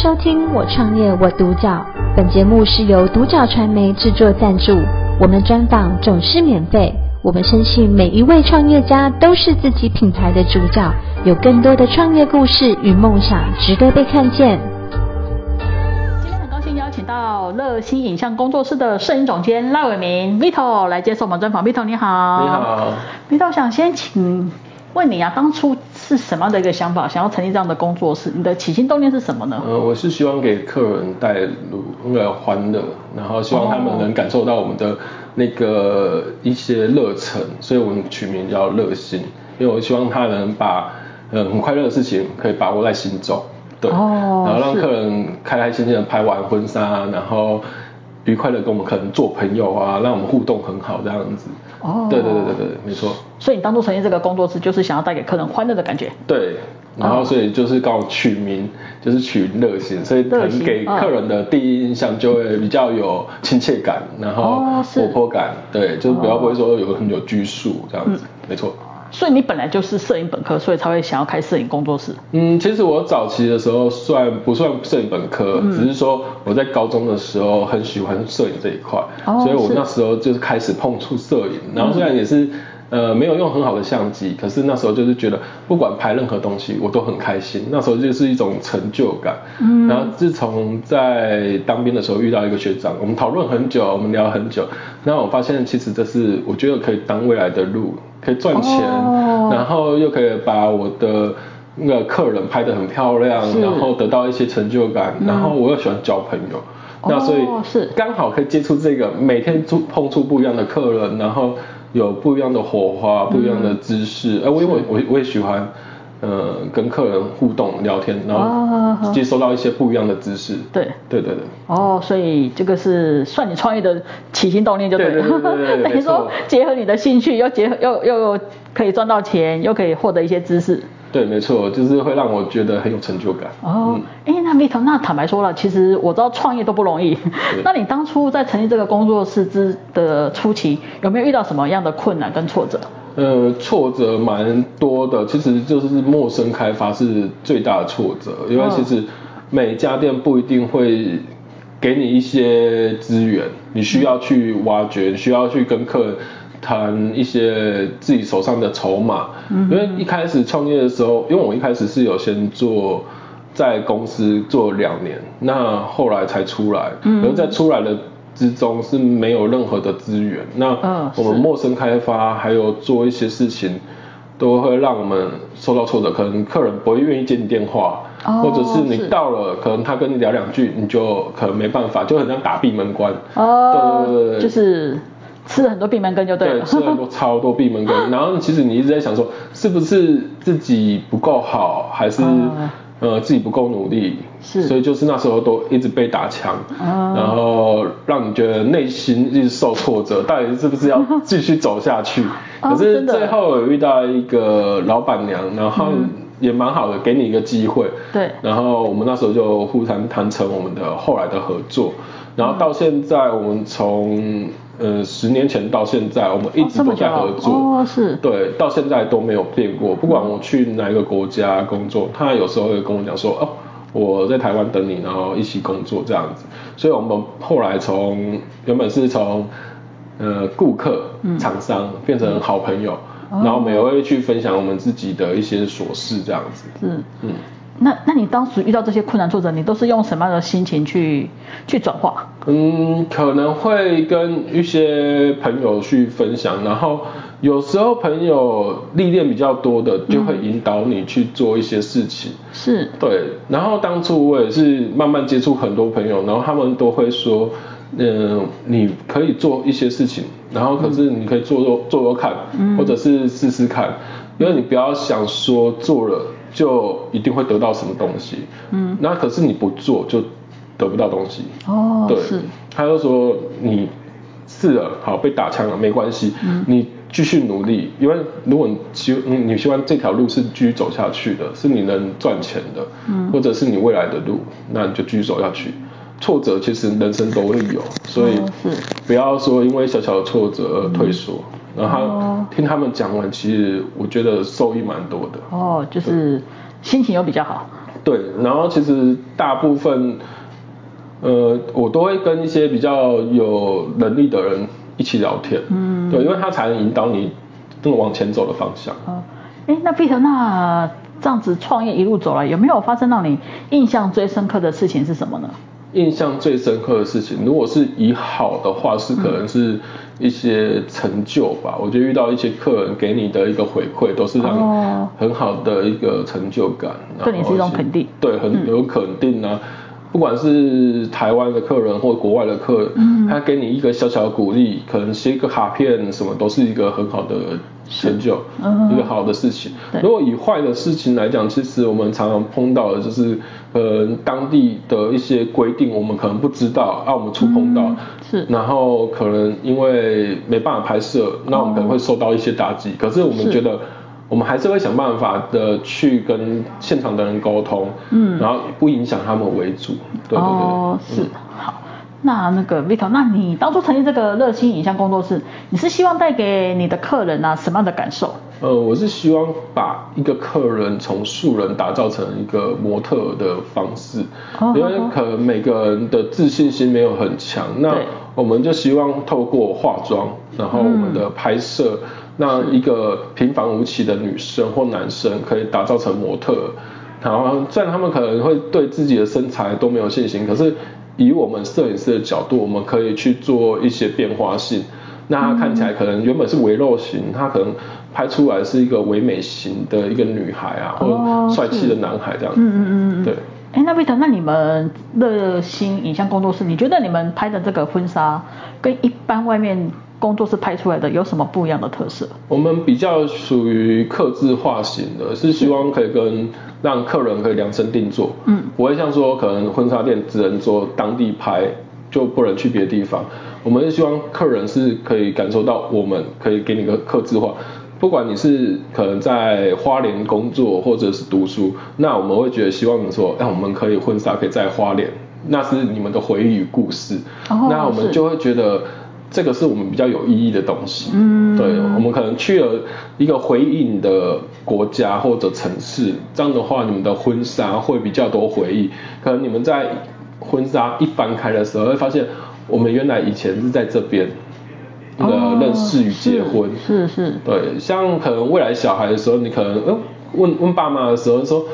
收听我创业我独角，本节目是由独角传媒制作赞助，我们专访总是免费。我们相信每一位创业家都是自己品牌的主角，有更多的创业故事与梦想值得被看见。今天很高兴邀请到乐馨影像工作室的摄影总监赖伟明 Vito 来接受我们专访。Vito 你好，你好，Vito 想先请问你啊，当初是什么样的一个想法，想要成立这样的工作室？你的起心动念是什么呢？呃，我是希望给客人带来那个欢乐，然后希望他们能感受到我们的那个一些热忱，所以我们取名叫乐心，因为我希望他能把呃很快乐的事情可以把握在心中，对，哦、然后让客人开开心心的拍完婚纱，然后愉快的跟我们可能做朋友啊，让我们互动很好这样子。哦，对对对对对，没错。所以你当初成立这个工作室，就是想要带给客人欢乐的感觉。对，然后所以就是刚好取名，哦、就是取乐心，所以可能给客人的第一印象就会比较有亲切感，然后活泼感，哦、对，就是比较不会说有很有拘束这样子，嗯、没错。所以你本来就是摄影本科，所以才会想要开摄影工作室。嗯，其实我早期的时候算不算摄影本科？嗯、只是说我在高中的时候很喜欢摄影这一块，哦、所以我那时候就是开始碰触摄影。然后虽然也是、嗯、呃没有用很好的相机，可是那时候就是觉得不管拍任何东西我都很开心。那时候就是一种成就感。嗯。然后自从在当兵的时候遇到一个学长，我们讨论很久，我们聊很久，然后我发现其实这是我觉得可以当未来的路。可以赚钱，oh. 然后又可以把我的那个客人拍得很漂亮，然后得到一些成就感，嗯、然后我又喜欢交朋友，oh, 那所以是刚好可以接触这个，每天触碰触不一样的客人，然后有不一样的火花，不一样的姿势，哎、嗯，我因为我我也喜欢。呃，跟客人互动聊天，然后接收到一些不一样的知识。对、哦，对对对。哦，所以这个是算你创业的起心动念就对了。对对对对 对。等于说结合你的兴趣，又结合又又可以赚到钱，又可以获得一些知识。对，没错，就是会让我觉得很有成就感。哦，哎、嗯，那 Vito，那坦白说了，其实我知道创业都不容易。那你当初在成立这个工作室之的初期，有没有遇到什么样的困难跟挫折？呃，挫折蛮多的，其实就是陌生开发是最大的挫折，因为其实每家店不一定会给你一些资源，你需要去挖掘，需要去跟客人谈一些自己手上的筹码。嗯，因为一开始创业的时候，因为我一开始是有先做在公司做两年，那后来才出来，然后在出来的。之中是没有任何的资源，那我们陌生开发还有做一些事情，都会让我们受到挫折。可能客人不会愿意接你电话，哦、或者是你到了，是可能他跟你聊两句，你就可能没办法，就很像打闭门关。哦，对对对，就是吃了很多闭门羹就对了。对，吃了很多 超多闭门羹，然后其实你一直在想说，是不是自己不够好，还是？哦呃，自己不够努力，是，所以就是那时候都一直被打枪，嗯、然后让你觉得内心一直受挫折，到底是不是要继续走下去？哦、可是最后有遇到一个老板娘，然后也蛮好的，给你一个机会，对、嗯，然后我们那时候就互相谈成我们的后来的合作，然后到现在我们从。呃，十年前到现在，我们一直都在合作，哦，是，对，到现在都没有变过。不管我去哪一个国家工作，他有时候会跟我讲说，哦，我在台湾等你，然后一起工作这样子。所以我们后来从原本是从呃顾客、厂商变成好朋友，嗯、然后我们也会去分享我们自己的一些琐事这样子。嗯嗯。那那你当时遇到这些困难挫折，你都是用什么样的心情去去转化？嗯，可能会跟一些朋友去分享，然后有时候朋友历练比较多的，就会引导你去做一些事情。是。对。然后当初我也是慢慢接触很多朋友，然后他们都会说，嗯，你可以做一些事情，然后可是你可以做做做做看，嗯，或者是试试看，因为你不要想说做了。就一定会得到什么东西，嗯，那可是你不做就得不到东西，哦，对，他就说你试了，好被打枪了没关系，嗯，你继续努力，因为如果你希你希望这条路是继续走下去的，是你能赚钱的，嗯，或者是你未来的路，那你就继续走下去。挫折其实人生都会有，所以不要说因为小小的挫折而退缩。嗯、然后听他们讲完，其实我觉得受益蛮多的。哦，就是心情又比较好。对，然后其实大部分，呃，我都会跟一些比较有能力的人一起聊天，嗯，对，因为他才能引导你这么往前走的方向。哦，哎，那 Peter，那这样子创业一路走来，有没有发生让你印象最深刻的事情是什么呢？印象最深刻的事情，如果是以好的话，是可能是一些成就吧。嗯、我觉得遇到一些客人给你的一个回馈，都是让你很好的一个成就感。对你是一种肯定。对，很有肯定啊。嗯、不管是台湾的客人或国外的客人，嗯、他给你一个小小的鼓励，可能写一个卡片什么，都是一个很好的。成就，一个好的事情。嗯、如果以坏的事情来讲，其实我们常常碰到的就是，呃，当地的一些规定，我们可能不知道，啊，我们触碰到，嗯、是，然后可能因为没办法拍摄，那我们可能会受到一些打击。哦、可是我们觉得，我们还是会想办法的去跟现场的人沟通，嗯，然后不影响他们为主。对对对，哦，是，嗯、好。那那个 Vito，那你当初成立这个热心影像工作室，你是希望带给你的客人啊什么样的感受？呃，我是希望把一个客人从素人打造成一个模特的方式，哦、因为可能每个人的自信心没有很强，哦、那我们就希望透过化妆，然后我们的拍摄，让、嗯、一个平凡无奇的女生或男生可以打造成模特，然后虽然他们可能会对自己的身材都没有信心，可是。以我们摄影师的角度，我们可以去做一些变化性。那他看起来可能原本是微肉型，他可能拍出来是一个唯美型的一个女孩啊，或者帅气的男孩这样子。嗯嗯嗯对。哎，那 Vito，那你们热心影像工作室，你觉得你们拍的这个婚纱跟一般外面工作室拍出来的有什么不一样的特色？我们比较属于客制化型的，是希望可以跟让客人可以量身定做，嗯，不会像说可能婚纱店只能做当地拍，就不能去别的地方。我们是希望客人是可以感受到，我们可以给你个客制化，不管你是可能在花莲工作或者是读书，那我们会觉得希望你说，哎，我们可以婚纱可以在花莲，那是你们的回忆与故事，哦、那我们就会觉得。这个是我们比较有意义的东西，嗯，对，我们可能去了一个回应的国家或者城市，这样的话，你们的婚纱会比较多回忆。可能你们在婚纱一翻开的时候，会发现我们原来以前是在这边，那个认识与结婚，哦、是是，是对，像可能未来小孩的时候，你可能嗯问问爸妈的时候说。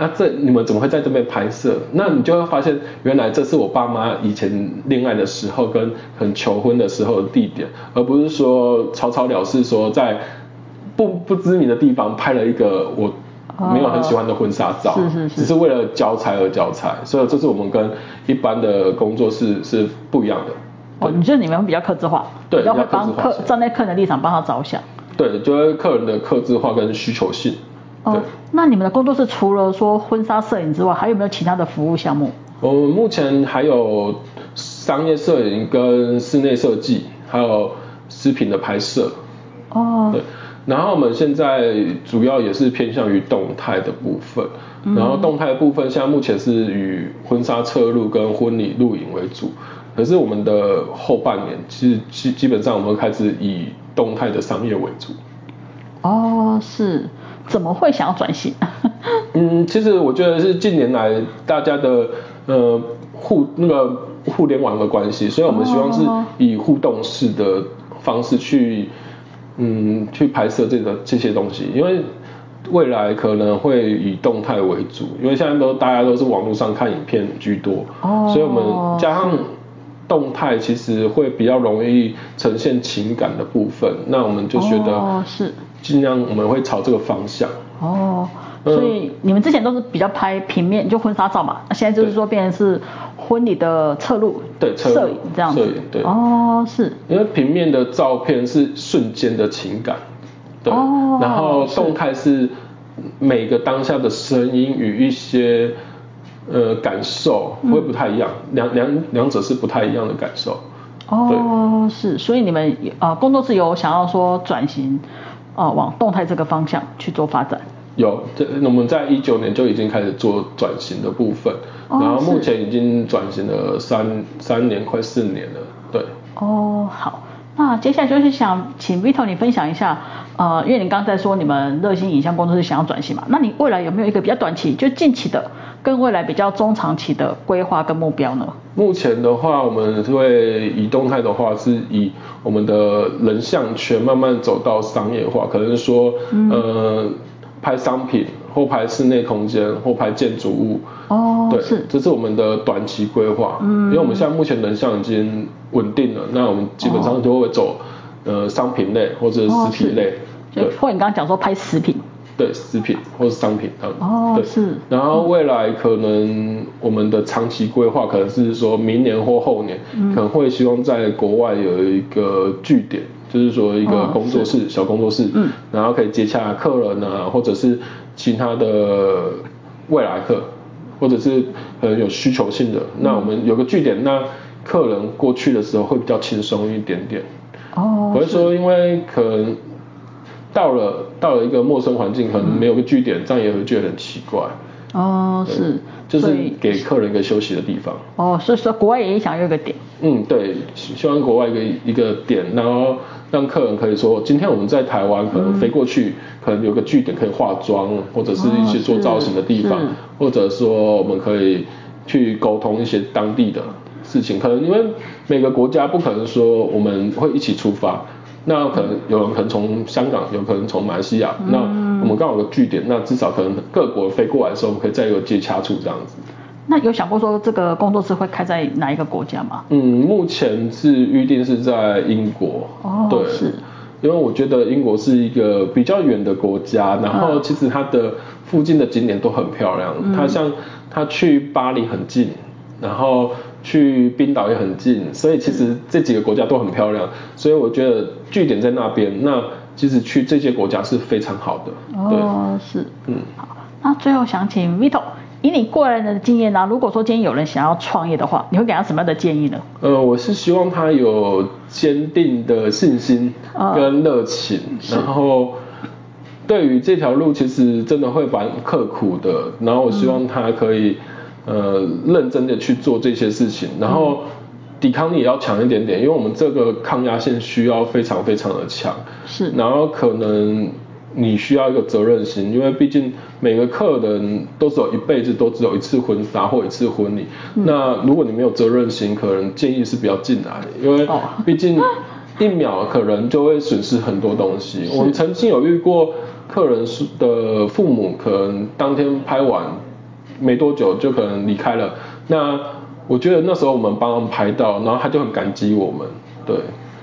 那、啊、这你们怎么会在这边拍摄？那你就会发现，原来这是我爸妈以前恋爱的时候跟很求婚的时候的地点，而不是说草草了事，说在不不知名的地方拍了一个我没有很喜欢的婚纱照，是是是，只是为了交差而交差。所以这是我们跟一般的工作室是不一样的。哦，你觉得你们比较克制化，对，比较会帮客站在客人的立场帮他着想。对，就是客人的克制化跟需求性。哦，那你们的工作室除了说婚纱摄影之外，还有没有其他的服务项目？我们目前还有商业摄影跟室内设计，还有视频的拍摄。哦。对，然后我们现在主要也是偏向于动态的部分，嗯、然后动态的部分现在目前是以婚纱侧录跟婚礼录影为主，可是我们的后半年其实基基本上我们开始以动态的商业为主。哦，是。怎么会想要转型？嗯，其实我觉得是近年来大家的呃互那个互联网的关系，所以我们希望是以互动式的方式去嗯去拍摄这个这些东西，因为未来可能会以动态为主，因为现在都大家都是网络上看影片居多，哦，所以我们加上动态其实会比较容易呈现情感的部分，那我们就觉得哦是。尽量我们会朝这个方向。哦，所以你们之前都是比较拍平面，就婚纱照嘛，现在就是说变成是婚礼的侧录，对，摄影这样子，摄影对，哦是，因为平面的照片是瞬间的情感，对，哦、然后动态是每个当下的声音与一些呃感受会不太一样，两两两者是不太一样的感受，哦对。是，所以你们啊、呃、工作室有想要说转型。哦，往动态这个方向去做发展。有，这我们在一九年就已经开始做转型的部分，哦、然后目前已经转型了三三年，快四年了。对。哦，好，那接下来就是想请 Vito 你分享一下，呃，因为你刚才说你们热心影像工作室想要转型嘛，那你未来有没有一个比较短期，就近期的，跟未来比较中长期的规划跟目标呢？目前的话，我们会以动态的话，是以我们的人像圈慢慢走到商业化，可能说，嗯、拍商品或拍室内空间后排建筑物。哦，对，是，这是我们的短期规划。嗯，因为我们现在目前人像已经稳定了，那我们基本上就会走，呃，商品类或者实体类。对，或你刚刚讲说拍食品。对，食品或是商品，哦，对，是。然后未来可能我们的长期规划可能是说明年或后年，嗯、可能会希望在国外有一个据点，就是说一个工作室，哦、小工作室，嗯，然后可以接洽客人啊，或者是其他的未来客，或者是可能有需求性的，嗯、那我们有个据点，那客人过去的时候会比较轻松一点点。哦，不会说因为可能。到了到了一个陌生环境，可能没有个据点，嗯、这样也会觉得很奇怪。哦，是，就是给客人一个休息的地方。哦，所以说国外也想要一个点。嗯，对，希望国外一个一个点，然后让客人可以说，今天我们在台湾可能飞过去，嗯、可能有个据点可以化妆，或者是一些做造型的地方，哦、或者说我们可以去沟通一些当地的事情。可能因为每个国家不可能说我们会一起出发。那可能有人可能从香港，有可能从马来西亚，嗯、那我们刚好有个据点，那至少可能各国飞过来的时候，我们可以再有接洽处这样子。那有想过说这个工作室会开在哪一个国家吗？嗯，目前是预定是在英国。哦，对，是。因为我觉得英国是一个比较远的国家，然后其实它的附近的景点都很漂亮。嗯、它像它去巴黎很近，然后。去冰岛也很近，所以其实这几个国家都很漂亮，所以我觉得据点在那边，那其实去这些国家是非常好的。哦，是，嗯，好，那最后想请 Vito，以你过来人的经验呢，如果说今天有人想要创业的话，你会给他什么样的建议呢？呃，我是希望他有坚定的信心跟热情，哦、然后对于这条路其实真的会蛮刻苦的，然后我希望他可以。呃，认真的去做这些事情，然后抵抗力也要强一点点，因为我们这个抗压性需要非常非常的强。是。然后可能你需要一个责任心，因为毕竟每个客人都是有一辈子都只有一次婚纱或一次婚礼。嗯、那如果你没有责任心，可能建议是比较进来，因为毕竟一秒可能就会损失很多东西。是我们曾经有遇过客人的父母，可能当天拍完。没多久就可能离开了，那我觉得那时候我们帮他们拍到，然后他就很感激我们，对。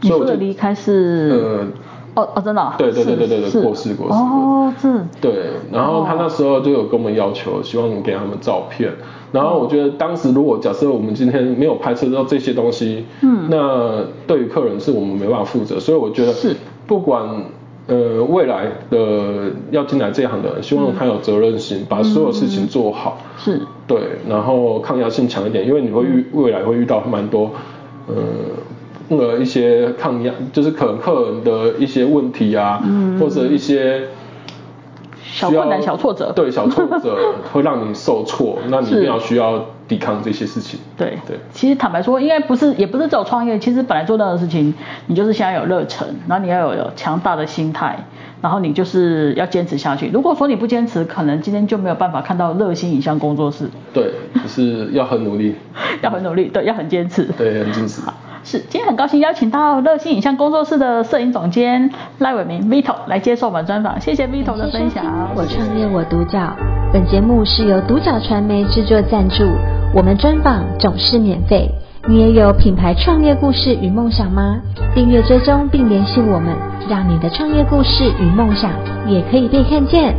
你说的离开是？呃，哦哦，真的、哦？对对对对对对，过世过世。哦，是。对，然后他那时候就有跟我们要求，希望你给他们照片。然后我觉得当时如果假设我们今天没有拍摄到这些东西，嗯，那对于客人是我们没办法负责，所以我觉得是不管。呃，未来的要进来这一行的人，希望他有责任心，嗯、把所有事情做好。是。对，然后抗压性强一点，因为你会遇未来会遇到蛮多，呃，呃一些抗压，就是可能客人的一些问题啊，嗯、或者一些小困难、小挫折。对，小挫折 会让你受挫，那你一定要需要。抵抗这些事情，对对，对其实坦白说，应该不是，也不是只有创业，其实本来做到的事情，你就是先要有热忱，然后你要有有强大的心态，然后你就是要坚持下去。如果说你不坚持，可能今天就没有办法看到热心影像工作室。对，就是要很努力，要很努力，对，要很坚持，对，很坚持。好，是，今天很高兴邀请到乐心影像工作室的摄影总监赖伟明 Vito 来接受我们专访，谢谢 Vito 的分享。我创业我独角，本节目是由独角传媒制作赞助。我们专访总是免费，你也有品牌创业故事与梦想吗？订阅追踪并联系我们，让你的创业故事与梦想也可以被看见。